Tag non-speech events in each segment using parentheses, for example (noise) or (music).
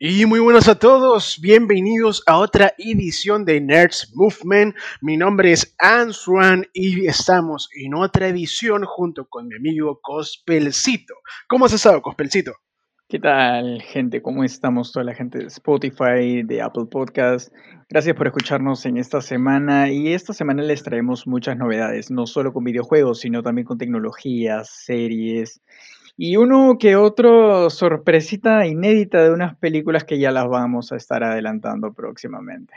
Y muy buenos a todos, bienvenidos a otra edición de Nerds Movement. Mi nombre es Answan y estamos en otra edición junto con mi amigo Cospelcito. ¿Cómo has estado, Cospelcito? ¿Qué tal, gente? ¿Cómo estamos? Toda la gente de Spotify, de Apple Podcast. Gracias por escucharnos en esta semana. Y esta semana les traemos muchas novedades, no solo con videojuegos, sino también con tecnologías, series y uno que otro sorpresita inédita de unas películas que ya las vamos a estar adelantando próximamente.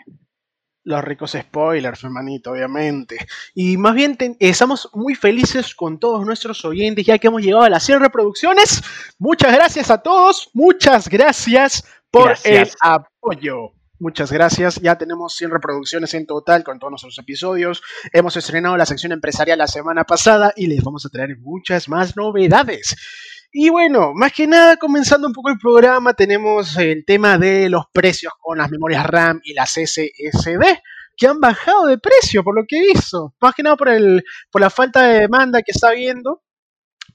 Los ricos spoilers, hermanito, obviamente. Y más bien estamos muy felices con todos nuestros oyentes ya que hemos llegado a las 100 reproducciones. Muchas gracias a todos, muchas gracias por el apoyo. Muchas gracias. Ya tenemos 100 reproducciones en total con todos nuestros episodios. Hemos estrenado la sección empresarial la semana pasada y les vamos a traer muchas más novedades. Y bueno, más que nada, comenzando un poco el programa, tenemos el tema de los precios con las memorias RAM y las SSD, que han bajado de precio, por lo que visto. Más que nada por, el, por la falta de demanda que está habiendo,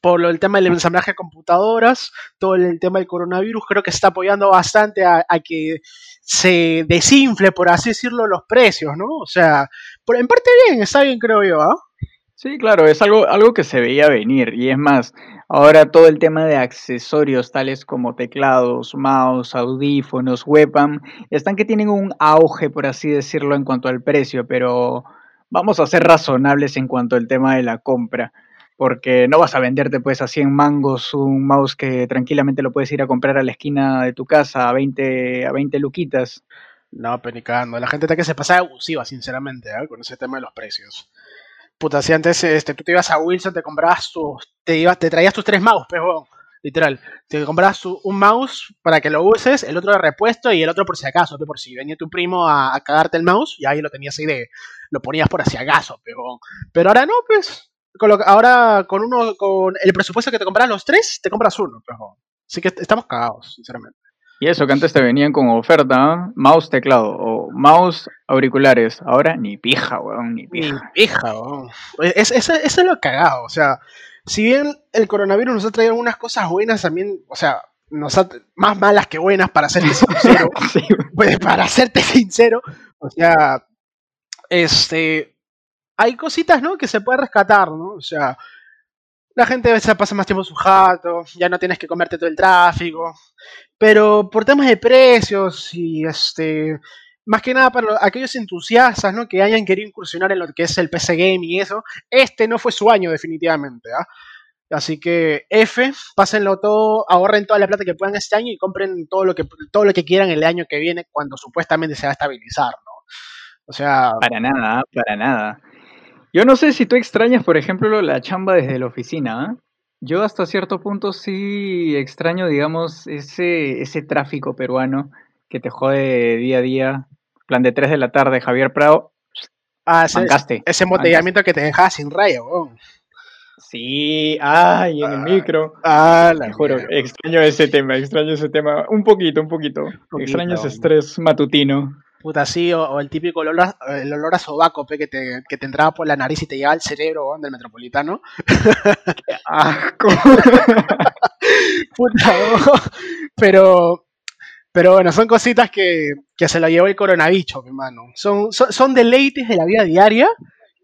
por el tema del ensamblaje de computadoras, todo el tema del coronavirus, creo que está apoyando bastante a, que se desinfle, por así decirlo, los precios, ¿no? O sea, por, en parte bien, está bien, creo yo, ¿ah? Sí, claro, es algo, algo que se veía venir. Y es más, ahora todo el tema de accesorios tales como teclados, mouse, audífonos, webcam, están que tienen un auge, por así decirlo, en cuanto al precio, pero vamos a ser razonables en cuanto al tema de la compra. Porque no vas a venderte pues a 100 mangos un mouse que tranquilamente lo puedes ir a comprar a la esquina de tu casa a 20, a 20 luquitas. No, penicando. La gente está que se pasa abusiva, sinceramente, ¿eh? con ese tema de los precios. Puta, si antes este, tú te ibas a Wilson, te comprabas tus. Te, ibas, te traías tus tres mouse, pero literal. Te comprabas un mouse para que lo uses, el otro de repuesto y el otro por si acaso, por si venía tu primo a, cagarte el mouse y ahí lo tenías ahí de. Lo ponías por si acaso, pero. Pero ahora no, pues. ahora con uno, con el presupuesto que te compras los tres, te compras uno, pero. Así que estamos cagados, sinceramente. Y eso que antes te venían con oferta, mouse teclado o mouse auriculares. Ahora ni pija, weón, ni pija. Ni pija, weón. Eso es, es, lo cagado. O sea, si bien el coronavirus nos ha traído algunas cosas buenas, también, o sea, nos ha, más malas que buenas, para serte (laughs) sincero. pues para serte sincero. O sea, este. Hay cositas, ¿no? Que se puede rescatar, ¿no? O sea, la gente veces pasa más tiempo en su jato, ya no tienes que comerte todo el tráfico. Pero por temas de precios y este. Más que nada para aquellos entusiastas ¿no? que hayan querido incursionar en lo que es el PC Game y eso, este no fue su año definitivamente. ¿ah? Así que F, pásenlo todo, ahorren toda la plata que puedan este año y compren todo lo que, todo lo que quieran el año que viene cuando supuestamente se va a estabilizar. ¿no? O sea... Para nada, para nada. Yo no sé si tú extrañas, por ejemplo, la chamba desde la oficina. ¿ah? Yo hasta cierto punto sí extraño, digamos, ese, ese tráfico peruano que te jode día a día. Plan de 3 de la tarde, Javier Prado. Ah, ese, ese embotellamiento que te dejaba sin rayo. Sí, ay, en el ah, micro. Ah, la juro, extraño ese tema, extraño ese tema. Un poquito, un poquito. extraño ese estrés matutino. Puta, sí, o, el típico olor a, el olor a sobaco pe, que, te, que te entraba por la nariz y te llegaba al cerebro del metropolitano. (laughs) ¡Qué asco! (laughs) Puta, pero, pero bueno, son cositas que, que se lo llevó el coronavirus, mi hermano. Son, son, deleites de la vida diaria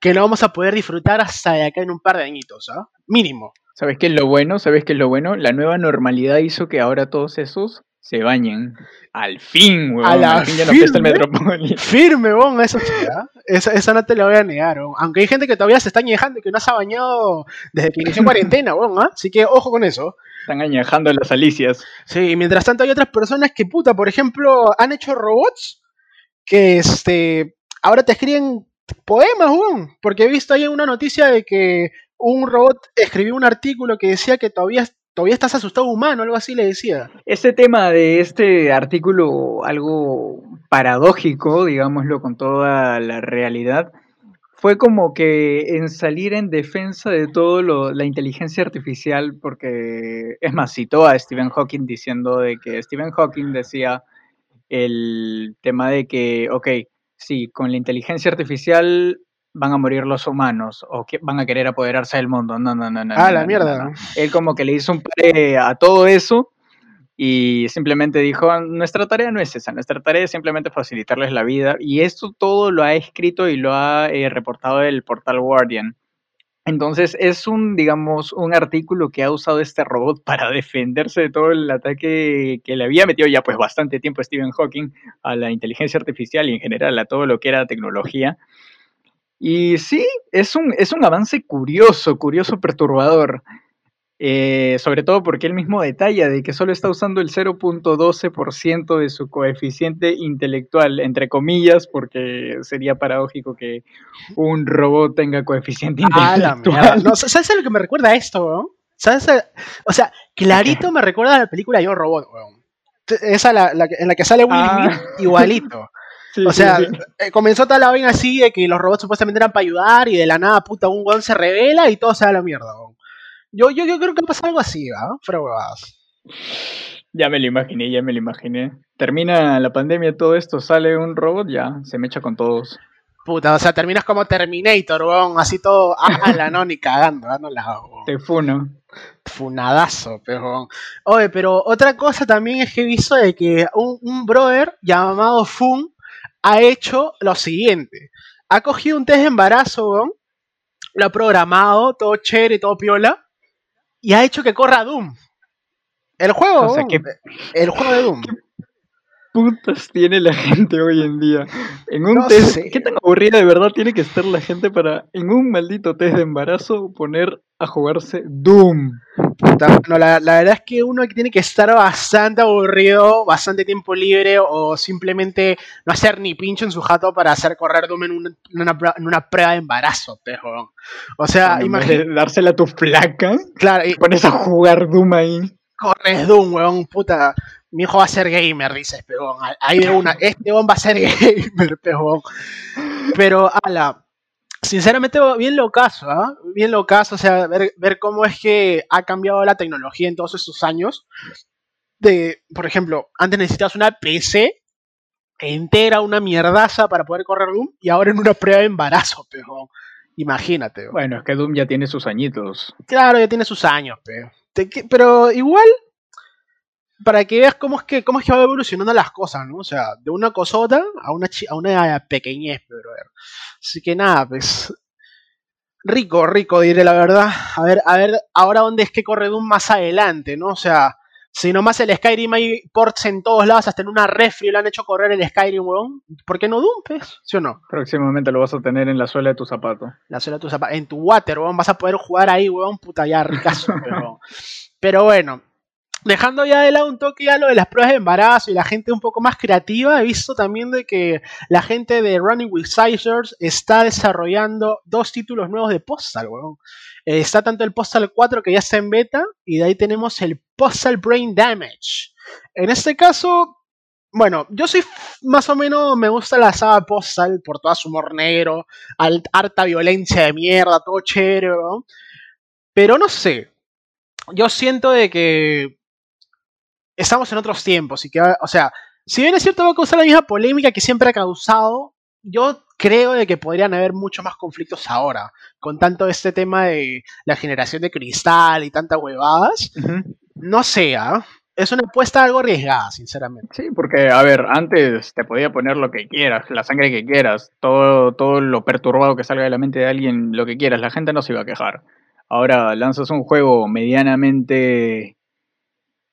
que no vamos a poder disfrutar hasta de acá en un par de añitos, ¿ah? Mínimo. ¿Sabes qué es lo bueno? ¿Sabes qué es lo bueno? La nueva normalidad hizo que ahora todos esos se bañen. Al fin, weón. Al fin ya no está el Metrópoli. Firme, weón, (laughs) eso chica. Esa, esa no te la voy a negar, weón. Aunque hay gente que todavía se está añejando y que no se ha bañado desde que inició (laughs) cuarentena, weón, ¿ah? Así que ojo con eso. Están añejando las alicias. Sí, y mientras tanto hay otras personas que, puta, por ejemplo, han hecho robots que, este, ahora te escriben poemas, weón. Porque he visto ahí una noticia de que un robot escribió un artículo que decía que todavía todavía estás asustado humano, algo así le decía. Este tema de este artículo, algo paradójico, digámoslo con toda la realidad, fue como que en salir en defensa de todo lo, la inteligencia artificial, porque es más, citó a Stephen Hawking diciendo de que Stephen Hawking decía el tema de que, ok, sí, con la inteligencia artificial van a morir los humanos o que van a querer apoderarse del mundo. No, no, no, no. Ah, la mierda. Él como que le hizo un pare a todo eso y simplemente dijo, nuestra tarea no es esa, nuestra tarea es simplemente facilitarles la vida y esto todo lo ha escrito y lo ha eh, reportado el portal Guardian. Entonces es un, digamos, un artículo que ha usado este robot (laughs) para defenderse de todo el ataque que le había metido ya pues bastante tiempo Stephen Hawking a la inteligencia artificial y en general a todo lo que era tecnología. Y sí, es un, es un avance curioso, curioso, perturbador. Eh, sobre todo porque él mismo detalla de que solo está usando el 0.12% de su coeficiente intelectual, entre comillas, porque sería paradójico que un robot tenga coeficiente ah, intelectual. no, ¿Sabes a lo que me recuerda a esto, ¿Sabes O sea, clarito me recuerda a la película Yo Robot, weón. Esa en la que sale Will ah. Smith, o sea, eh, comenzó toda la vaina así de que los robots supuestamente eran para ayudar y de la nada, puta, un weón se revela y todo se da a la mierda, weón. Yo, yo, yo creo que pasa algo así, ¿va? Pero huevadas. Ya me lo imaginé, ya me lo imaginé. Termina la pandemia, todo esto, sale un robot, ya, se me echa con todos. Puta, o sea, terminas como Terminator, weón, así todo, ah, la no, ni cagando, no la Te funo. Funadazo, pero. Oye, pero otra cosa también es que he visto de que un, un brother llamado Fun ha hecho lo siguiente. Ha cogido un test de embarazo, lo ha programado, todo chévere, todo piola, y ha hecho que corra Doom. El juego, el juego de Doom. Putas tiene la gente hoy en día? En un test, ¿qué tan aburrida de verdad tiene que estar la gente para en un maldito test de embarazo poner a jugarse Doom? no, la, verdad es que uno tiene que estar bastante aburrido, bastante tiempo libre o simplemente no hacer ni pincho en su jato para hacer correr Doom en una, prueba de embarazo, pero, o sea, imagínate. Dársela a tu flaca. Claro, y pones a jugar Doom ahí. Corres Doom, weón, puta mi hijo va a ser gamer, dices, pero ahí de una, este va a ser (laughs) gamer, pero, pero ala, sinceramente bien lo caso, ¿ah? Bien lo caso, o sea, ver, ver, cómo es que ha cambiado la tecnología en todos estos años. De, por ejemplo, antes necesitabas una PC entera, una mierdaza para poder correr Doom, y ahora en una prueba de embarazo, pero imagínate. Bueno, es que Doom ya tiene sus añitos. Claro, ya tiene sus años, pero, pero igual para que veas cómo es que, cómo es que va evolucionando las cosas, ¿no? O sea, de una cosota a una, a una pequeñez, pero Así que nada, pues. Rico, rico, diré la verdad. A ver, a ver, ahora dónde es que corre Doom más adelante, ¿no? O sea, si nomás el Skyrim hay ports en todos lados, hasta en una refri lo han hecho correr el Skyrim, weón. ¿Por qué no Doom, pues? ¿Sí o no? Próximamente lo vas a tener en la suela de tu zapato. La suela de tu zapato. En tu water, weón. Vas a poder jugar ahí, weón. Puta, ya ricazo, (laughs) pero... Pero bueno, dejando ya de lado un toque ya lo de las pruebas de embarazo y la gente un poco más creativa, he visto también de que la gente de Running with Sizers está desarrollando dos títulos nuevos de Postal, weón. Eh, está tanto el Postal 4 que ya está en beta y de ahí tenemos el Postal Brain Damage. En este caso, bueno, yo soy más o menos, me gusta la saga Postal por toda su humor negro, harta violencia de mierda, todo chévere, Pero no sé, yo siento de que estamos en otros tiempos y que, o sea, si bien es cierto va a causar la misma polémica que siempre ha causado, yo creo de que podrían haber muchos más conflictos ahora, con tanto este tema de la generación de cristal y tantas huevadas. No sea, ¿ah? es una apuesta algo arriesgada, sinceramente. Sí, porque, a ver, antes te podía poner lo que quieras, la sangre que quieras, todo, todo lo perturbado que salga de la mente de alguien, lo que quieras, la gente no se iba a quejar. Ahora lanzas un juego medianamente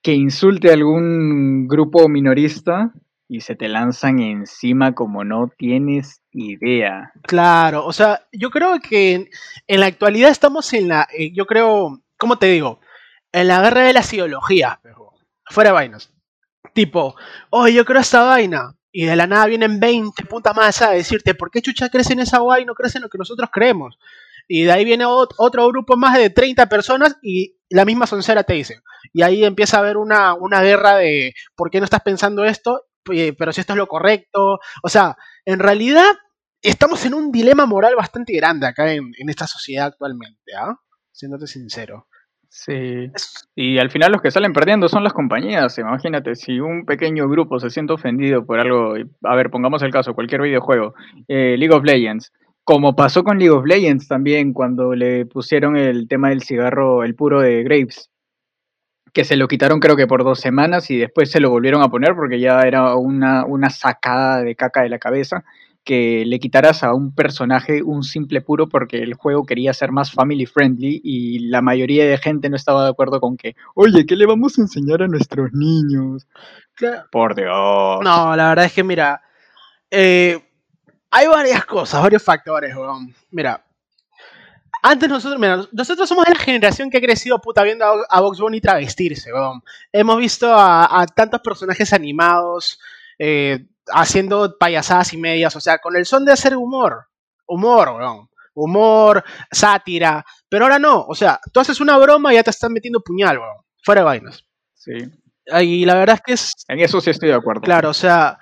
que insulte a algún grupo minorista y se te lanzan encima como no tienes idea. Claro, o sea, yo creo que en, la actualidad estamos en la, eh, yo creo, ¿cómo te digo? En la guerra de las ideologías, pero fuera vainas. Tipo, oye, yo creo esta vaina. Y de la nada vienen 20 putas más a decirte, ¿por qué chucha crece en esa vaina y no crece en lo que nosotros creemos? Y de ahí viene otro grupo más de 30 personas y la misma soncera te dice. Y ahí empieza a haber una, guerra de por qué no estás pensando esto, pero si esto es lo correcto. O sea, en realidad estamos en un dilema moral bastante grande acá en, esta sociedad actualmente, ¿ah? Siéndote sincero. Sí. Y al final los que salen perdiendo son las compañías. Imagínate, si un pequeño grupo se siente ofendido por algo, a ver, pongamos el caso, cualquier videojuego, eh, League of Legends, como pasó con League of Legends también, cuando le pusieron el tema del cigarro, el puro de Graves. que se lo quitaron creo que por dos semanas y después se lo volvieron a poner porque ya era una, una sacada de caca de la cabeza que le quitaras a un personaje un simple puro porque el juego quería ser más family friendly y la mayoría de gente no estaba de acuerdo con que, oye, ¿qué le vamos a enseñar a nuestros niños? Por Dios. No, la verdad es que mira, eh, hay varias cosas, varios factores, weón. Mira, antes nosotros, mira, nosotros somos de la generación que ha crecido puta viendo a, a Box Bunny travestirse, weón. Hemos visto a, tantos personajes animados eh, haciendo payasadas y medias, o sea, con el son de hacer humor. Humor, weón. Humor, sátira. Pero ahora no, o sea, tú haces una broma y ya te están metiendo puñal, weón. Fuera de vainas. Sí. Y la verdad es que es. En eso sí estoy de acuerdo. Claro, o sea,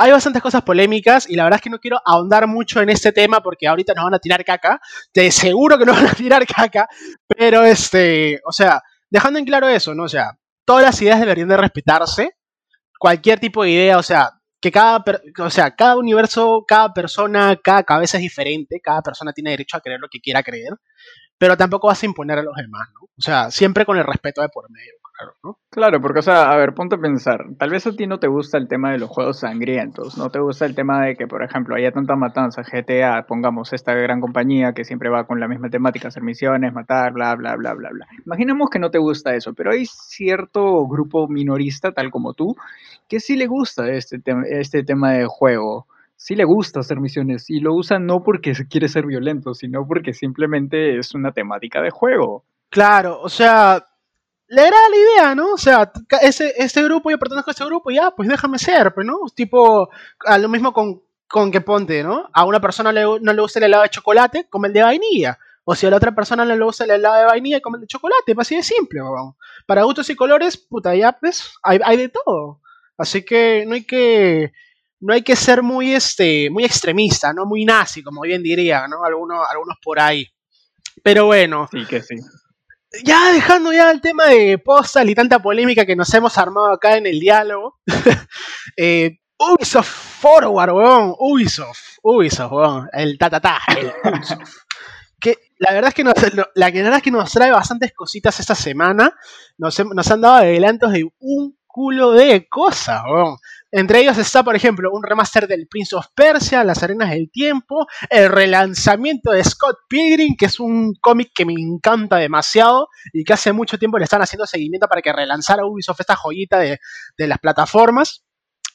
hay bastantes cosas polémicas y la verdad es que no quiero ahondar mucho en este tema porque ahorita nos van a tirar caca. Te seguro que nos van a tirar caca, pero este, o sea, dejando en claro eso, ¿no? O sea, todas las ideas deberían de respetarse. Cualquier tipo de idea, o sea, que cada, o sea, cada universo, cada persona, cada cabeza es diferente, cada persona tiene derecho a creer lo que quiera creer, pero tampoco vas a imponer a los demás, ¿no? O sea, siempre con el respeto de por medio. Claro, porque, o sea, a ver, ponte a pensar. Tal vez a ti no te gusta el tema de los juegos sangrientos, no te gusta el tema de que, por ejemplo, haya tanta matanza, GTA, pongamos esta gran compañía que siempre va con la misma temática, hacer misiones, matar, bla, bla, bla, bla, bla. Imaginemos que no te gusta eso, pero hay cierto grupo minorista, tal como tú, que sí le gusta este, este tema de juego sí le gusta hacer misiones y lo usa no porque quiere ser violento, sino porque simplemente es una temática de juego. Claro, o sea, le era la idea, ¿no? O sea, ese, este grupo, yo pertenezco a este grupo, ya, pues déjame ser, pues, ¿no? Tipo, a lo mismo con, con que ponte, ¿no? A una persona no le gusta el helado de chocolate, come el de vainilla. O si a la otra persona no le gusta el helado de vainilla, come el de chocolate, pues así de simple, ¿no? Para gustos y colores, puta, ya, pues, hay, hay de todo. Así que no hay que no hay que ser muy este muy extremista, no muy nazi, como bien diría, ¿no? Algunos, algunos por ahí. Pero bueno. Sí, que sí ya dejando ya el tema de postal y tanta polémica que nos hemos armado acá en el diálogo, (laughs) eh, Ubisoft Forward, weón, Ubisoft, Ubisoft, weón, el tatatá, (laughs) el Ubisoft. Que la verdad es que nos, la verdad es que nos trae bastantes cositas esta semana. Nos, nos han dado adelantos de un culo de cosas, weón. Entre ellos está, por ejemplo, un remaster del Prince of Persia, Las Arenas del Tiempo, el relanzamiento de Scott Pilgrim, que es un cómic que me encanta demasiado y que hace mucho tiempo le están haciendo seguimiento para que relanzara Ubisoft esta joyita de, las plataformas.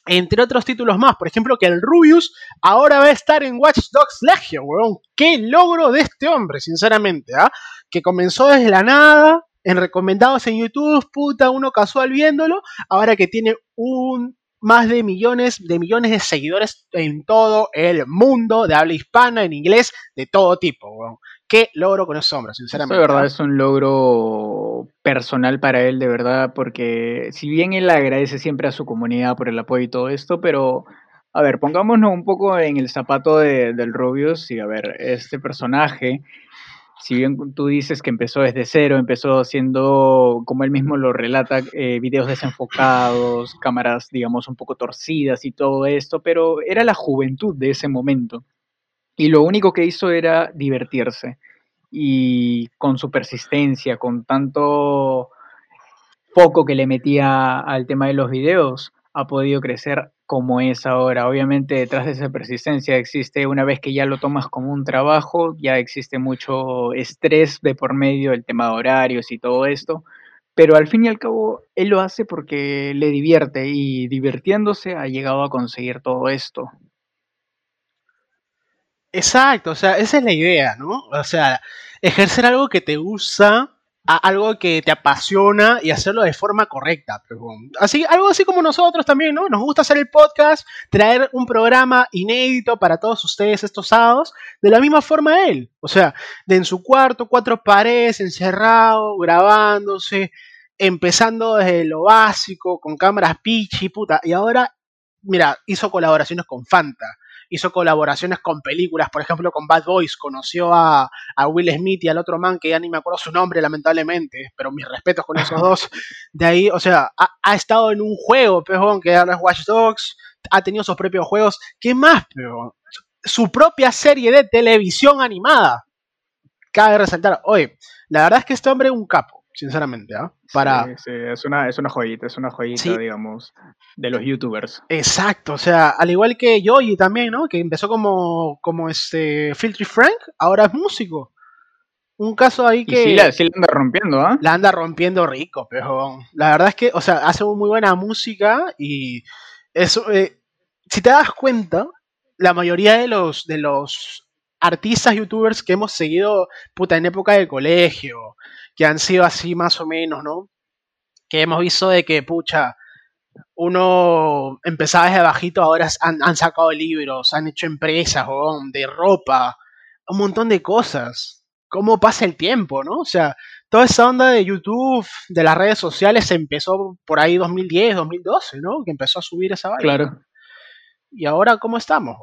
Entre otros títulos más, por ejemplo, que el Rubius ahora va a estar en Watch Dogs Legion, weón. Qué logro de este hombre, sinceramente, ¿ah? Que comenzó desde la nada, en recomendados en YouTube, puta, uno casual viéndolo, ahora que tiene un más de millones de millones de seguidores en todo el mundo de habla hispana, en inglés, de todo tipo. Qué logro con ese hombre, sinceramente. de verdad es un logro personal para él, de verdad, porque si bien él agradece siempre a su comunidad por el apoyo y todo esto, pero a ver, pongámonos un poco en el zapato de, del Rubius y a ver, este personaje si bien tú dices que empezó desde cero, empezó haciendo, como él mismo lo relata, eh, videos desenfocados, cámaras, digamos, un poco torcidas y todo esto, pero era la juventud de ese momento. Y lo único que hizo era divertirse. Y con su persistencia, con tanto foco que le metía al tema de los videos, ha podido crecer como es ahora. Obviamente detrás de esa persistencia existe, una vez que ya lo tomas como un trabajo, ya existe mucho estrés de por medio, el tema de horarios y todo esto, pero al fin y al cabo él lo hace porque le divierte y divirtiéndose ha llegado a conseguir todo esto. Exacto, o sea, esa es la idea, ¿no? O sea, ejercer algo que te gusta algo que te apasiona y hacerlo de forma correcta. Así, algo así como nosotros también, ¿no? Nos gusta hacer el podcast, traer un programa inédito para todos ustedes estos sábados, de la misma forma él. O sea, de en su cuarto, cuatro paredes, encerrado, grabándose, empezando desde lo básico, con cámaras pichi, puta. Y ahora, mira, hizo colaboraciones con Fanta hizo colaboraciones con películas, por ejemplo con Bad Boys, conoció a, Will Smith y al otro man que ya ni me acuerdo su nombre lamentablemente, pero mis respetos con esos dos, de ahí, o sea, ha, estado en un juego, pejón, que ahora es Watch Dogs, ha tenido sus propios juegos, ¿qué más, pejón? Su propia serie de televisión animada. Cabe resaltar, oye, la verdad es que este hombre es un capo. Sinceramente, ¿ah? Para... Sí, es, una, es una joyita, es una joyita, digamos, de los youtubers. Exacto, o sea, al igual que Yoyi también, ¿no? Que empezó como, como este Filtry Frank, ahora es músico. Un caso ahí que... sí, la, anda rompiendo, ¿ah? La anda rompiendo rico, pero la verdad es que, o sea, hace muy buena música y eso, eh, si te das cuenta, la mayoría de los, de los artistas youtubers que hemos seguido, puta, en época de colegio, que han sido así más o menos, ¿no? Que hemos visto de que, pucha, uno empezaba desde bajito, ahora han, han sacado libros, han hecho empresas, de ropa, un montón de cosas cómo pasa el tiempo, ¿no? O sea, toda esa onda de YouTube, de las redes sociales, empezó por ahí 2010, 2012, ¿no? Que empezó a subir esa vaina. Claro. ¿Y ahora cómo estamos?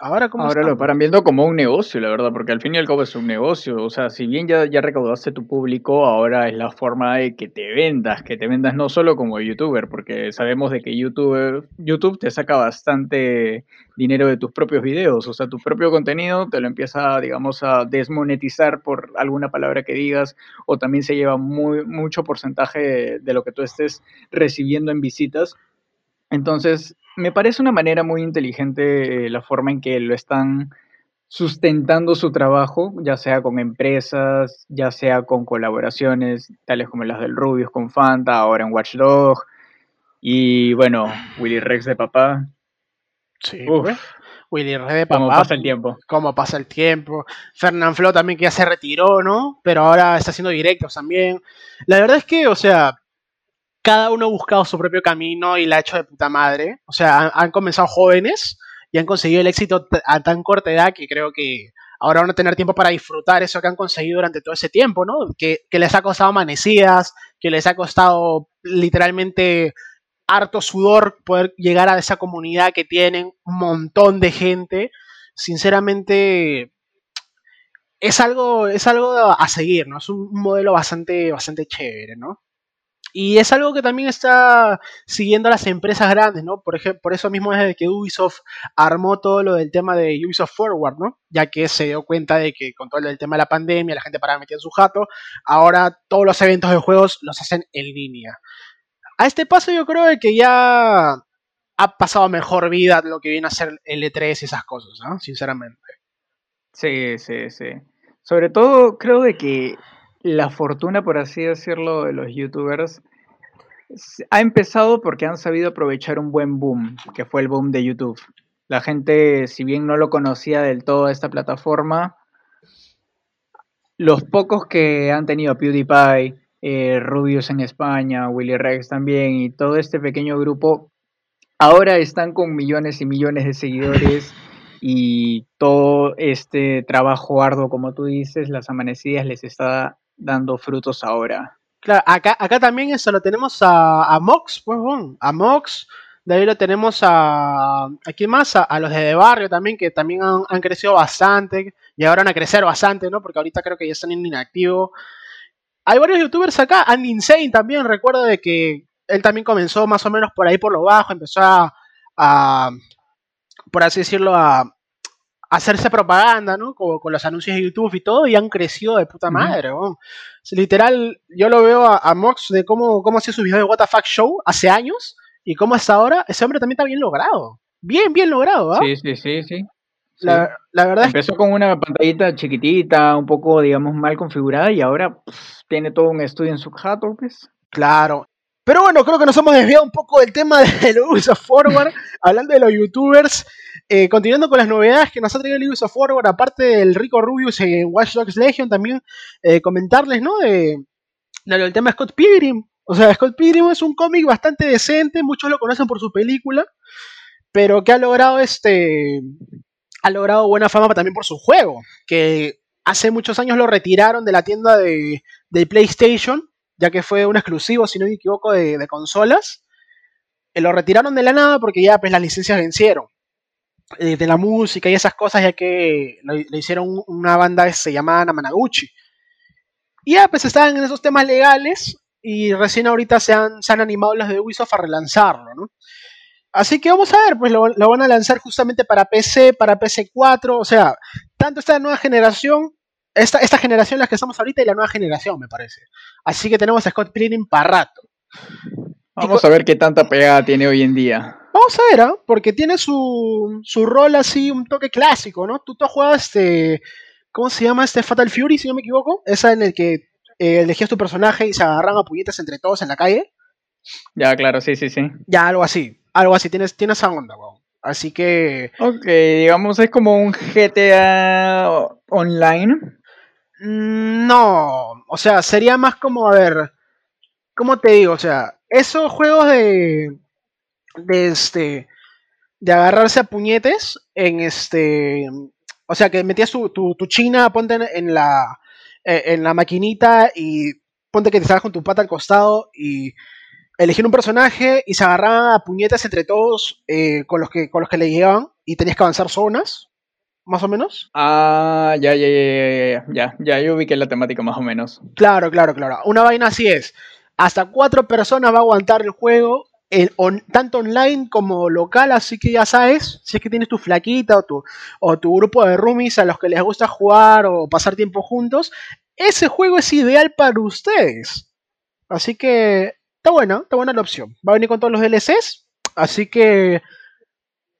Ahora, Ahora lo paran viendo como un negocio, la verdad, porque al fin y al cabo es un negocio. O sea, si bien ya, ya recaudaste tu público, ahora es la forma de que te vendas, que te vendas no solo como youtuber, porque sabemos de que YouTube, YouTube te saca bastante dinero de tus propios videos. O sea, tu propio contenido te lo empieza, digamos, a desmonetizar por alguna palabra que digas, o también se lleva muy, mucho porcentaje de lo que tú estés recibiendo en visitas. Entonces, me parece una manera muy inteligente eh, la forma en que lo están sustentando su trabajo, ya sea con empresas, ya sea con colaboraciones, tales como las del Rubius con Fanta, ahora en Watchdog, y bueno, Willy Rex de papá. Sí, Willy Rex de papá. ¿Cómo pasa el tiempo? ¿Cómo pasa el tiempo? Fernand Flo también que ya se retiró, ¿no? Pero ahora está haciendo directos también. La verdad es que, o sea, cada uno ha buscado su propio camino y la ha hecho de puta madre. O sea, han, comenzado jóvenes y han conseguido el éxito a tan corta edad que creo que ahora van a tener tiempo para disfrutar eso que han conseguido durante todo ese tiempo, ¿no? Que, les ha costado amanecidas, que les ha costado literalmente harto sudor poder llegar a esa comunidad que tienen, un montón de gente. Sinceramente, es algo, es algo a seguir, ¿no? Es un modelo bastante, bastante chévere, ¿no? Y es algo que también está siguiendo a las empresas grandes, ¿no? Por ejemplo, por eso mismo es que Ubisoft armó todo lo del tema de Ubisoft Forward, ¿no? Ya que se dio cuenta de que con todo el tema de la pandemia, la gente para meter en su jato, ahora todos los eventos de juegos los hacen en línea. A este paso yo creo que ya ha pasado mejor vida lo que viene a ser el E3 y esas cosas, ¿no? Sinceramente. Sí, sí, sí. Sobre todo creo de que la fortuna, por así decirlo, de los youtubers ha empezado porque han sabido aprovechar un buen boom, que fue el boom de YouTube. La gente, si bien no lo conocía del todo esta plataforma, los pocos que han tenido PewDiePie, eh, Rubius en España, Willy Rex también, y todo este pequeño grupo, ahora están con millones y millones de seguidores y todo este trabajo arduo, como tú dices, las amanecidas les está dando frutos ahora. Claro, acá, acá también eso lo tenemos a, a Mox, pues bueno, a Mox, de ahí lo tenemos a, aquí más, a, los de, barrio también, que también han, crecido bastante, y ahora van a crecer bastante, ¿no? Porque ahorita creo que ya están en inactivo. Hay varios youtubers acá, Andy Insane también, recuerdo de que él también comenzó más o menos por ahí por lo bajo, empezó a por así decirlo, a, hacerse propaganda, ¿no? Con, con, los anuncios de YouTube y todo, y han crecido de puta madre, Literal, yo lo veo a, Mox de cómo, cómo hacía sus videos de Fuck Show hace años, y cómo hasta ahora, ese hombre también está bien logrado. Bien, bien logrado, ¿ah? Sí, sí, sí, sí. La, verdad Empezó es que... con una pantallita chiquitita, un poco, digamos, mal configurada, y ahora tiene todo un estudio en su jato, pues. Claro, pero bueno, creo que nos hemos desviado un poco del tema (laughs) del Ubisoft Forward, hablando de los youtubers. Eh, continuando con las novedades que nos ha traído el Ubisoft Forward, aparte del Rico Rubius en Watch Dogs Legion, también eh, comentarles, ¿no? De, del tema de Scott Pilgrim. O sea, Scott Pilgrim es un cómic bastante decente, muchos lo conocen por su película, pero que ha logrado este. Ha logrado buena fama también por su juego, que hace muchos años lo retiraron de la tienda de, de PlayStation ya que fue un exclusivo, si no me equivoco, de, consolas. Eh, lo retiraron de la nada porque ya pues, las licencias vencieron. Eh, de la música y esas cosas, ya que le, hicieron una banda que se llamaba Namanaguchi. Y ya pues estaban en esos temas legales y recién ahorita se han, se han animado los de Ubisoft a relanzarlo, ¿no? Así que vamos a ver, pues lo, lo, van a lanzar justamente para PC, para PC4, o sea, tanto esta nueva generación esta, esta generación en la que estamos ahorita y la nueva generación, me parece. Así que tenemos a Scott Pilgrim para rato. Vamos a ver qué tanta pegada tiene hoy en día. Vamos a ver, ¿ah? porque tiene su, su rol así, un toque clásico, ¿no? Tú, tú juegas este. ¿Cómo se llama este Fatal Fury, si no me equivoco? Esa en el que eh, elegías tu personaje y se agarran a puñetas entre todos en la calle. Ya, claro, sí, sí, sí. Ya, algo así. Algo así, tienes, tienes esa onda, weón. Así que. Ok, digamos, es como un GTA online. Mm, No, o sea, sería más como, a ver, ¿cómo te digo? O sea, esos juegos de, de este, de agarrarse a puñetes en este, o sea, que metías tu, tu, tu china, ponte en, la, eh, en la maquinita y ponte que te estabas con tu pata al costado y elegir un personaje y se agarraban a puñetes entre todos eh, con, los que, con los que le llegaban y tenías que avanzar zonas, más o menos. Ah, ya, ya, ya, ya, ya, ya, ya, yo ubiqué la temática más o menos. Claro, claro, claro. Una vaina así es. Hasta cuatro personas va a aguantar el juego, on- tanto online como local, así que ya sabes, si es que tienes tu flaquita o tu, o tu grupo de roomies a los que les gusta jugar o pasar tiempo juntos, ese juego es ideal para ustedes. Así que está buena, está buena la opción. Va a venir con todos los DLCs, así que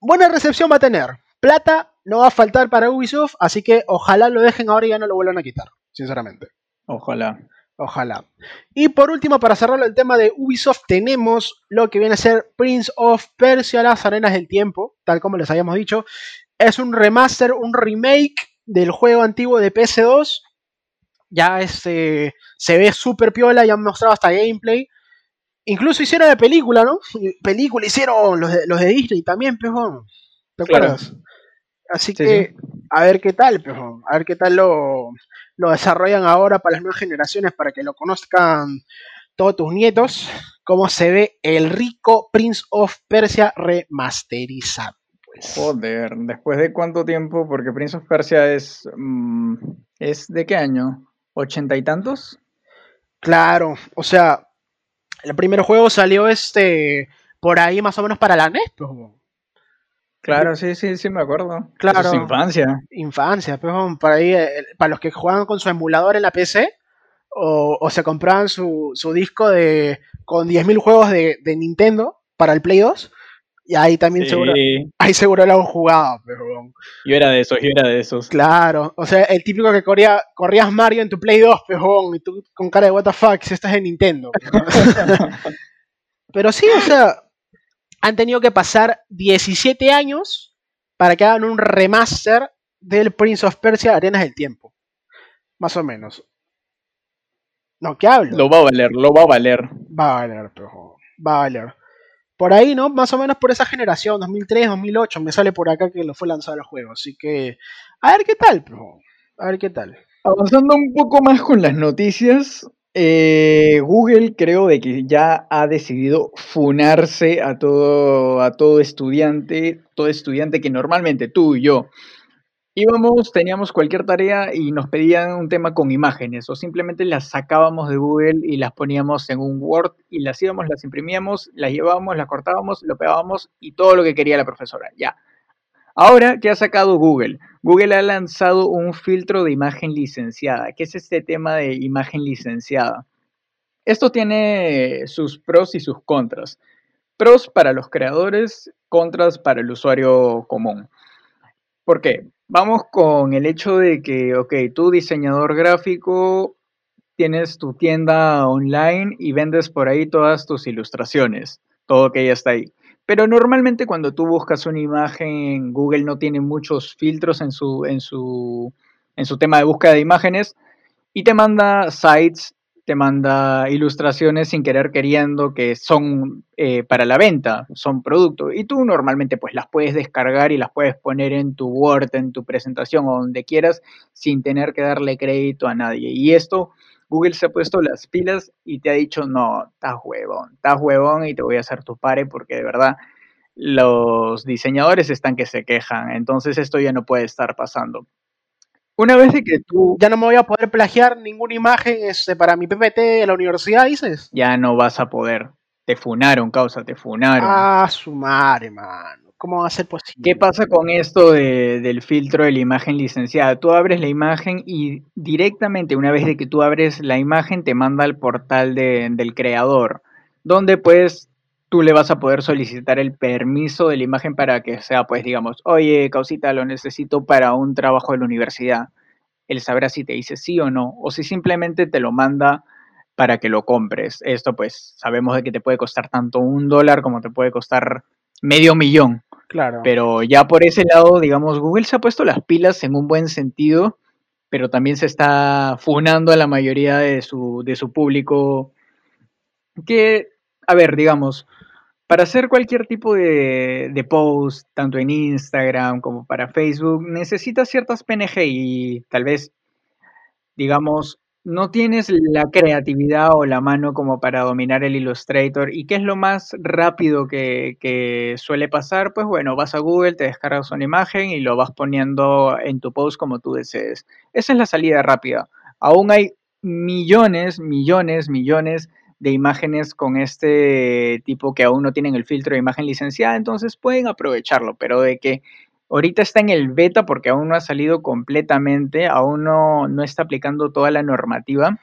buena recepción va a tener. Plata no va a faltar para Ubisoft, así que ojalá lo dejen ahora y ya no lo vuelvan a quitar, sinceramente. Ojalá. Ojalá. Y por último, para cerrar el tema de Ubisoft, tenemos lo que viene a ser Prince of Persia, las arenas del tiempo, tal como les habíamos dicho. Es un remaster, un remake del juego antiguo de PS2. Ya este, se ve súper piola, ya han mostrado hasta gameplay. Incluso hicieron la película, ¿no? Película hicieron los de, los de Disney también, pejón. ¿Te Claro. acuerdas? Así Sí, que, a ver qué tal, pejón. A ver qué tal lo, lo desarrollan ahora para las nuevas generaciones, para que lo conozcan todos tus nietos, cómo se ve el rico Prince of Persia remasterizado. Pues. Joder, ¿después de cuánto tiempo? Porque Prince of Persia es. mm, ¿Es de qué año? ¿Ochenta y tantos? Claro, o sea, el primer juego salió este por ahí más o menos para la NES, pues, Claro, sí, sí, sí, me acuerdo. Claro. Eso es infancia. infancia, pues, para ahí, eh, para los que jugaban con su emulador en la PC o, o se compraban su, su disco de con 10.000 juegos de, de Nintendo para el Play 2 y ahí también Sí, seguro ahí seguro lo han jugado, pero yo era de esos, yo era de esos. claro, o sea, el típico que corría, corrías Mario en tu Play 2, pejón, y tú con cara de what the fuck, si estás en Nintendo. (laughs) Pero sí, o sea, han tenido que pasar 17 años para que hagan un remaster del Prince of Persia Arenas del Tiempo. Más o menos. No, ¿qué hablo? Lo va a valer, lo va a valer. Va a valer, pero va a valer. Por ahí, ¿no? Más o menos por esa generación, 2003, 2008, me sale por acá que lo fue lanzado el juego. Así que, a ver qué tal, pero, a ver qué tal. Avanzando un poco más con las noticias, eh, Google creo de que ya ha decidido funarse a todo, a todo estudiante, todo estudiante que normalmente tú y yo íbamos, teníamos cualquier tarea y nos pedían un tema con imágenes o simplemente las sacábamos de Google y las poníamos en un Word y las íbamos, las imprimíamos, las llevábamos, las cortábamos, lo pegábamos y todo lo que quería la profesora, ya. Ahora, ¿qué ha sacado Google? Google ha lanzado un filtro de imagen licenciada. ¿Qué es este tema de imagen licenciada? Esto tiene sus pros y sus contras. Pros para los creadores, contras para el usuario común. ¿Por qué? Vamos con el hecho de que, ok, tú diseñador gráfico, tienes tu tienda online y vendes por ahí todas tus ilustraciones, todo que ya está ahí. Pero normalmente cuando tú buscas una imagen, Google no tiene muchos filtros en su, en su, en su tema de búsqueda de imágenes y te manda sites, te manda ilustraciones sin querer queriendo que son eh, para la venta, son producto. Y tú normalmente pues las puedes descargar y las puedes poner en tu Word, en tu presentación o donde quieras sin tener que darle crédito a nadie. Y esto Google se ha puesto las pilas y te ha dicho, no, estás huevón, estás huevón y te voy a hacer tu pare porque de verdad los diseñadores están que se quejan, entonces esto ya no puede estar pasando. Una vez que tú Ya no me voy a poder plagiar ninguna imagen este, para mi PPT de la universidad, dices. ya no vas a poder, Te funaron, causa, te funaron. Ah, su madre, mano. ¿Cómo va a ser posible? ¿Qué pasa con esto de- del filtro de la imagen licenciada? Tú abres la imagen y directamente, una vez de que tú abres la imagen, te manda al portal de- del creador, donde pues tú le vas a poder solicitar el permiso de la imagen para que sea, pues digamos, oye, causita, lo necesito para un trabajo de la universidad. Él sabrá si te dice sí o no, o si simplemente te lo manda para que lo compres. Esto pues sabemos de que te puede costar tanto un dólar como te puede costar medio millón. Claro. Pero ya por ese lado, digamos, Google se ha puesto las pilas en un buen sentido, pero también se está funando a la mayoría de su, de su público. Que, a ver, digamos, para hacer cualquier tipo de, de post, tanto en Instagram como para Facebook, necesitas ciertas PNG y tal vez, digamos, no tienes la creatividad o la mano como para dominar el Illustrator. ¿Y qué es lo más rápido que, que suele pasar? Pues bueno, vas a Google, te descargas una imagen y lo vas poniendo en tu post como tú desees. Esa es la salida rápida. Aún hay millones, millones, millones de imágenes con este tipo que aún no tienen el filtro de imagen licenciada, entonces pueden aprovecharlo, pero de que ahorita está en el beta porque aún no ha salido completamente, aún no, no está aplicando toda la normativa.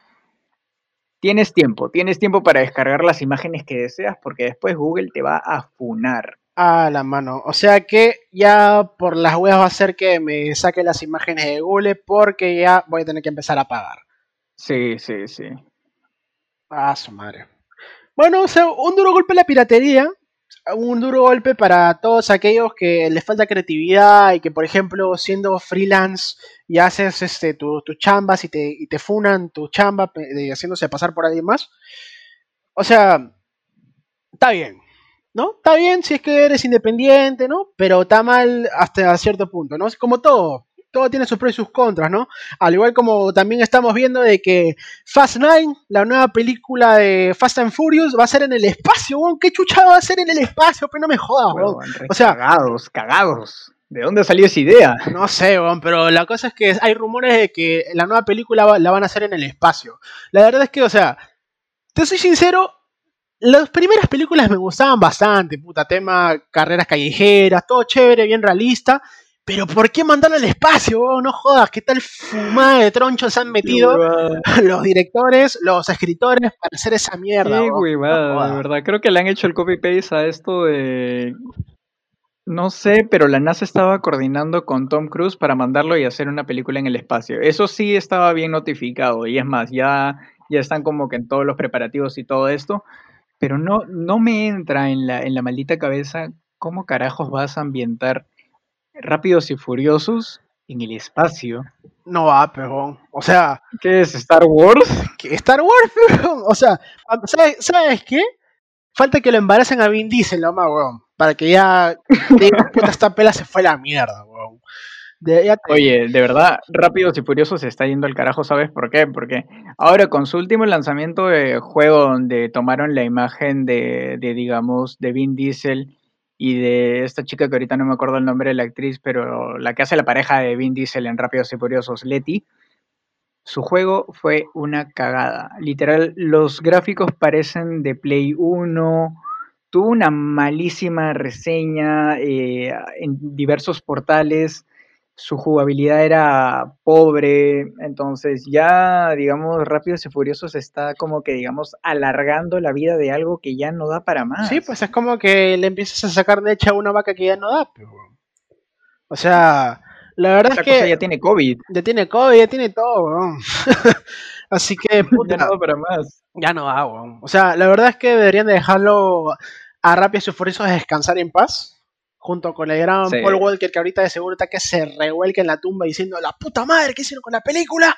Tienes tiempo, tienes tiempo para descargar las imágenes que deseas porque después Google te va a funar. Ah, la mano. O sea que ya por las webs va a ser que me saque las imágenes de Google porque ya voy a tener que empezar a pagar. Sí, sí, sí. Ah, su madre. Bueno, o sea, un duro golpe a la piratería. Un duro golpe para todos aquellos que les falta creatividad y que, por ejemplo, siendo freelance y haces este, tus tu chambas y te, y te funan tu chamba de- haciéndose pasar por alguien más. O sea, está bien, ¿no? Está bien si es que eres independiente, ¿no? Pero está mal hasta cierto punto, ¿no? Es como todo. Todo tiene sus pros y sus contras, ¿no? Al igual como también estamos viendo de que Fast Nine, la nueva película de Fast and Furious, va a ser en el espacio, weón. ¿Qué chucha va a ser en el espacio? Pero no me jodas, weón. O sea- cagados, cagados. ¿De dónde salió esa idea? No sé, weón, pero la cosa es que hay rumores de que la nueva película va- la van a hacer en el espacio. La verdad es que, o sea, te soy sincero, las primeras películas me gustaban bastante, puta, tema carreras callejeras, todo chévere, bien realista. Pero ¿por qué mandarlo al espacio? No jodas, ¿qué tal fumada de troncho se han metido los directores, los escritores para hacer esa mierda? Qué weón? No de verdad. Creo que le han hecho el copy-paste a esto de... No sé, pero la NASA estaba coordinando con Tom Cruise para mandarlo y hacer una película en el espacio. Eso sí estaba bien notificado y es más, ya, ya están como que en todos los preparativos y todo esto, pero no, no me entra en la, en la maldita cabeza cómo carajos vas a ambientar Rápidos y Furiosos en el espacio. No va, pero, o sea, ¿Qué es Star Wars? que Star Wars, (laughs) weón. O sea, ¿sabes, ¿sabes qué? Falta que lo embaracen a Vin Diesel, nomás, weón. Para que ya puta, esta pela se fue a la mierda, weón. De- ya te- Oye, de verdad, Rápidos y Furiosos se está yendo al carajo, ¿sabes por qué? Porque ahora con su último lanzamiento de juego donde tomaron la imagen de, de, digamos, de Vin Diesel y de esta chica que ahorita no me acuerdo el nombre de la actriz, pero la que hace la pareja de Vin Diesel en Rápidos y Furiosos, Letty, su juego fue una cagada. Literal, los gráficos parecen de Play 1. Tuvo una malísima reseña eh, en diversos portales. Su jugabilidad era pobre. Entonces, ya, digamos, Rápidos y Furiosos está como que, digamos, alargando la vida de algo que ya no da para más. Sí, pues es como que le empiezas a sacar leche a una vaca que ya no da, pero. O sea, la verdad Esta es que cosa ya tiene COVID. ya tiene COVID, ya tiene todo, weón. (laughs) Así que, (laughs) puta, Ya no da para más. Ya no da, weón. O sea, la verdad es que deberían de dejarlo a Rápidos y Furiosos descansar en paz. Junto con el gran Sí. Paul Walker, que ahorita de seguro está que se revuelca en la tumba diciendo la puta madre que hicieron con la película.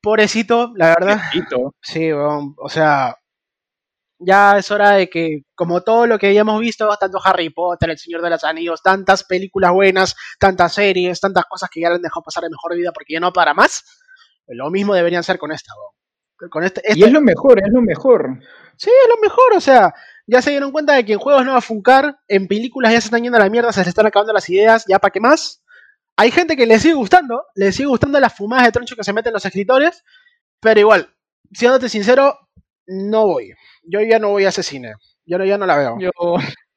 Pobrecito, la verdad. Poquito. Sí, weón. O sea, ya es hora de que, como todo lo que hayamos visto, tanto Harry Potter, El Señor de los Anillos, tantas películas buenas, tantas series, tantas cosas que ya le han dejado pasar de mejor vida porque ya no para más, lo mismo deberían ser con esta. Con este, Y este- es lo mejor, es lo mejor. Sí, es lo mejor, o sea, ya se dieron cuenta de que en juegos no va a funcar, en películas ya se están yendo a la mierda, se les están acabando las ideas, ya para qué más. Hay gente que le sigue gustando, le sigue gustando las fumadas de troncho que se meten los escritores, pero igual, siéndote sincero, no voy. Yo ya no voy a ese cine. Yo ya no la veo. Yo,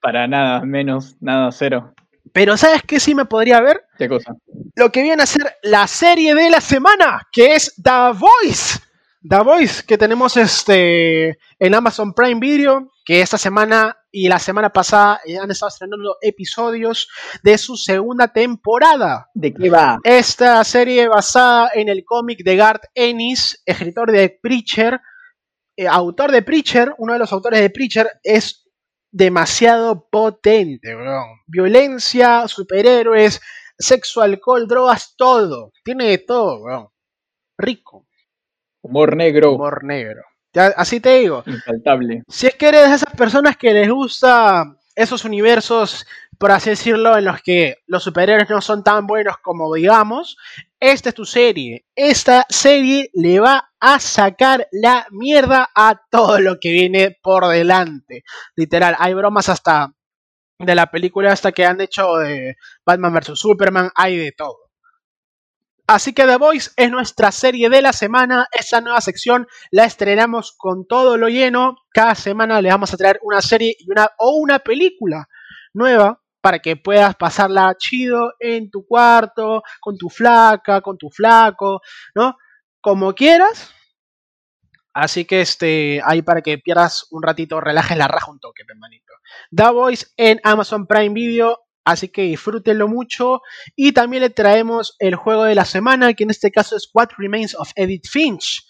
para nada, menos, nada, cero. Pero ¿sabes qué sí me podría ver? ¿Qué cosa? Lo que viene a ser la serie de la semana, que es The Voice. The Voice, que tenemos este en Amazon Prime Video, que esta semana y la semana pasada han estado estrenando episodios de su segunda temporada. ¿De qué va? Esta serie basada en el cómic de Garth Ennis, escritor de Preacher, eh, autor de Preacher, uno de los autores de Preacher, es demasiado potente, bro. Violencia, superhéroes, sexo, alcohol, drogas, todo. Tiene de todo, bro. Rico. Humor negro. Humor negro. Ya, así te digo. Infaltable. Si es que eres de esas personas que les gusta esos universos, por así decirlo, en los que los superhéroes no son tan buenos como digamos, esta es tu serie. Esta serie le va a sacar la mierda a todo lo que viene por delante. Literal, hay bromas hasta de la película hasta que han hecho de Batman vs. Superman, hay de todo. Así que The Voice es nuestra serie de la semana. Esta nueva sección la estrenamos con todo lo lleno. Cada semana le vamos a traer una serie y una, o una película nueva para que puedas pasarla chido en tu cuarto, con tu flaca, con tu flaco, ¿no? Como quieras. Así que este, ahí para que pierdas un ratito, relajes la raja un toque, hermanito. The Voice en Amazon Prime Video Así que disfrútenlo mucho. Y también le traemos el juego de la semana, que en este caso es What Remains of Edith Finch.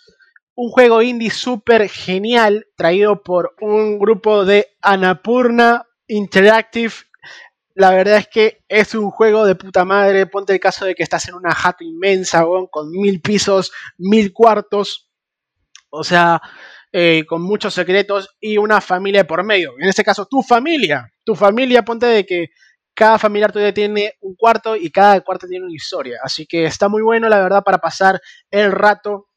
Un juego indie súper genial, traído por un grupo de Anapurna Interactive. La verdad es que es un juego de puta madre. Ponte el caso de que estás en una jato inmensa, con mil pisos, mil cuartos. O sea, eh, con muchos secretos y una familia por medio. En este caso, tu familia. Tu familia, ponte de que cada familiar todavía tiene un cuarto y cada cuarto tiene una historia. Así que está muy bueno, la verdad, para pasar el rato.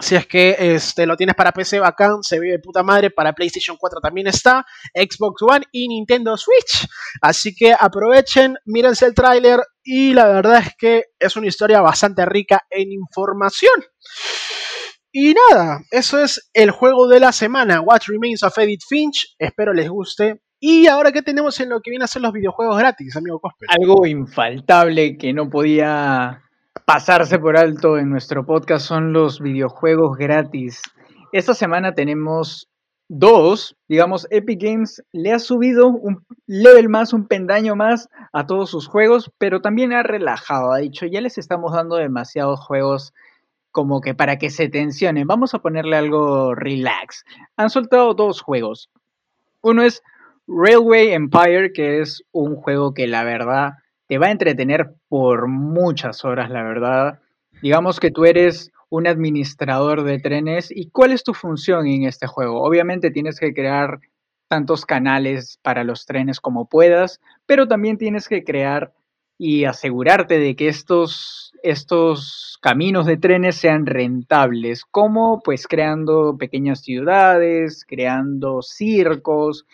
Si es que este, lo tienes para PC bacán, se ve de puta madre, para PlayStation 4 también está, Xbox One y Nintendo Switch. Así que aprovechen, mírense el tráiler y la verdad es que es una historia bastante rica en información. Y nada, eso es el juego de la semana, What Remains of Edith Finch. Espero les guste. Y ahora, ¿qué tenemos en lo que viene a ser los videojuegos gratis, amigo Cosper? Algo infaltable que no podía pasarse por alto en nuestro podcast son los videojuegos gratis. Esta semana tenemos dos, digamos, Epic Games le ha subido un level más, un pendaño más a todos sus juegos, pero también ha relajado, ha dicho, ya les estamos dando demasiados juegos como que para que se tensionen, vamos a ponerle algo relax. Han soltado dos juegos. Uno es Railway Empire, que es un juego que la verdad te va a entretener por muchas horas, la verdad. Digamos que tú eres un administrador de trenes y cuál es tu función en este juego. Obviamente tienes que crear tantos canales para los trenes como puedas, pero también tienes que crear y asegurarte de que estos, estos caminos de trenes sean rentables, como pues creando pequeñas ciudades, creando circos,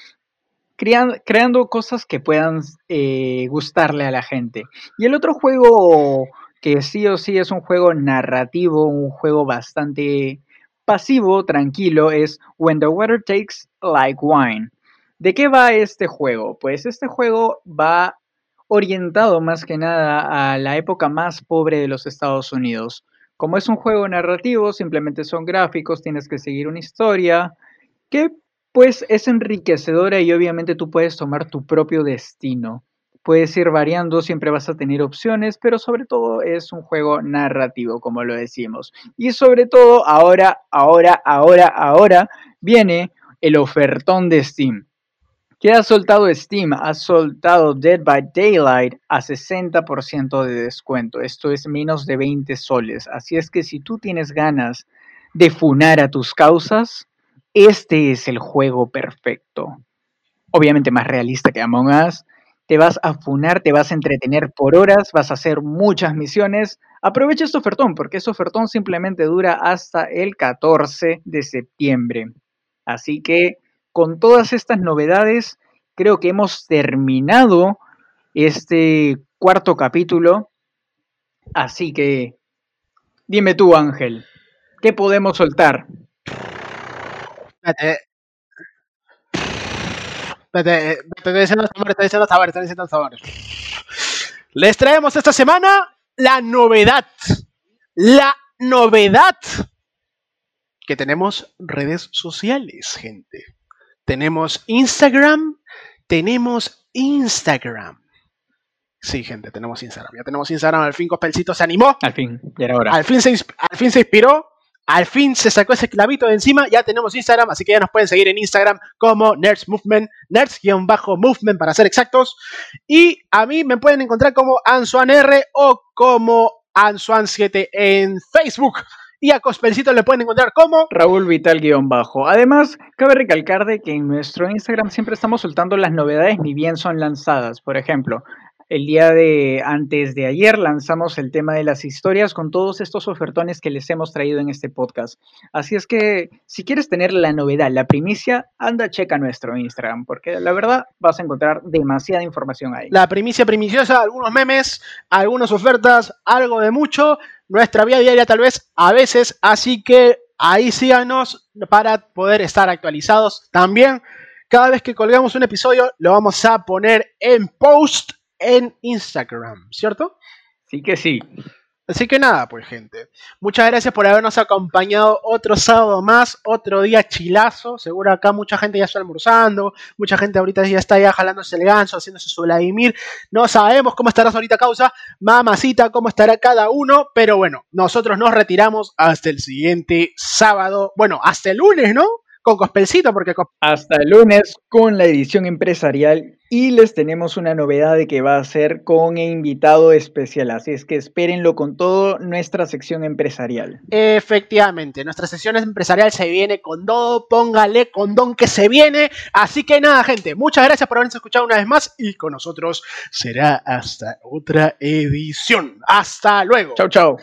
creando, cosas que puedan eh, gustarle a la gente. Y el otro juego que sí o sí es un juego narrativo, un juego bastante pasivo, tranquilo, es When the Water Takes Like Wine. ¿De qué va este juego? Pues este juego va orientado más que nada a la época más pobre de los Estados Unidos. Como es un juego narrativo, simplemente son gráficos, tienes que seguir una historia que pues es enriquecedora y obviamente tú puedes tomar tu propio destino. Puedes ir variando, siempre vas a tener opciones, pero sobre todo es un juego narrativo, como lo decimos. Y sobre todo, ahora, ahora, ahora, ahora viene el ofertón de Steam. ¿Qué ha soltado Steam? Ha soltado Dead by Daylight a 60% de descuento. Esto es menos de 20 soles. Así es que si tú tienes ganas de funar a tus causas, este es el juego perfecto. Obviamente más realista que Among Us. Te vas a funar, te vas a entretener por horas, vas a hacer muchas misiones. Aprovecha este ofertón, porque este ofertón simplemente dura hasta el 14 de septiembre. Así que con todas estas novedades, creo que hemos terminado este cuarto capítulo. Así que, dime tú, Ángel, ¿qué podemos soltar? Espérate. Espérate, eh, estoy diciendo los sabores, estoy diciendo los sabores, estoy diciendo los sabores. Les traemos esta semana la novedad. La novedad. Que tenemos redes sociales, gente. Tenemos Instagram. Tenemos Instagram. Sí, gente, tenemos Instagram. Ya tenemos Instagram. Al fin Cospelcito se animó. Al fin, ya era hora. Al fin, se, al fin se inspiró. Al fin se sacó ese clavito de encima. Ya tenemos Instagram. Así que ya nos pueden seguir en Instagram como Nerds Movement. Nerds-Movement para ser exactos. Y a mí me pueden encontrar como AnsuanR o como Ansuan7 en Facebook. Y a Cospelcito le pueden encontrar como Raúl Vital guion bajo. Además, cabe recalcar de que en nuestro Instagram siempre estamos soltando las novedades ni bien son lanzadas. Por ejemplo, el día de antes de ayer lanzamos el tema de las historias con todos estos ofertones que les hemos traído en este podcast. Así es que si quieres tener la novedad, la primicia, anda checa nuestro Instagram, porque la verdad vas a encontrar demasiada información ahí. la primicia primiciosa, algunos memes, algunas ofertas, algo de mucho, nuestra vida diaria tal vez a veces, así que ahí síganos para poder estar actualizados también. Cada vez que colgamos un episodio lo vamos a poner en post en Instagram, ¿cierto? Así que sí. Así que nada, pues gente. Muchas gracias por habernos acompañado otro sábado más, otro día chilazo. Seguro acá mucha gente ya está almorzando, mucha gente ahorita ya está ya jalándose el ganso, haciéndose su Vladimir. No sabemos cómo estarás ahorita causa, mamacita, cómo estará cada uno, pero bueno, nosotros nos retiramos hasta el siguiente sábado. Bueno, hasta el lunes, ¿no? Con Cospelcito, porque Cos- Hasta el lunes con la edición empresarial y les tenemos una novedad de que va a ser con invitado especial, así es que espérenlo con todo nuestra sección empresarial. Efectivamente, nuestra sesión empresarial se viene con todo, póngale con don que se viene. Así que nada, gente, muchas gracias por habernos escuchado una vez más y con nosotros será hasta otra edición. Hasta luego. Chau, chau.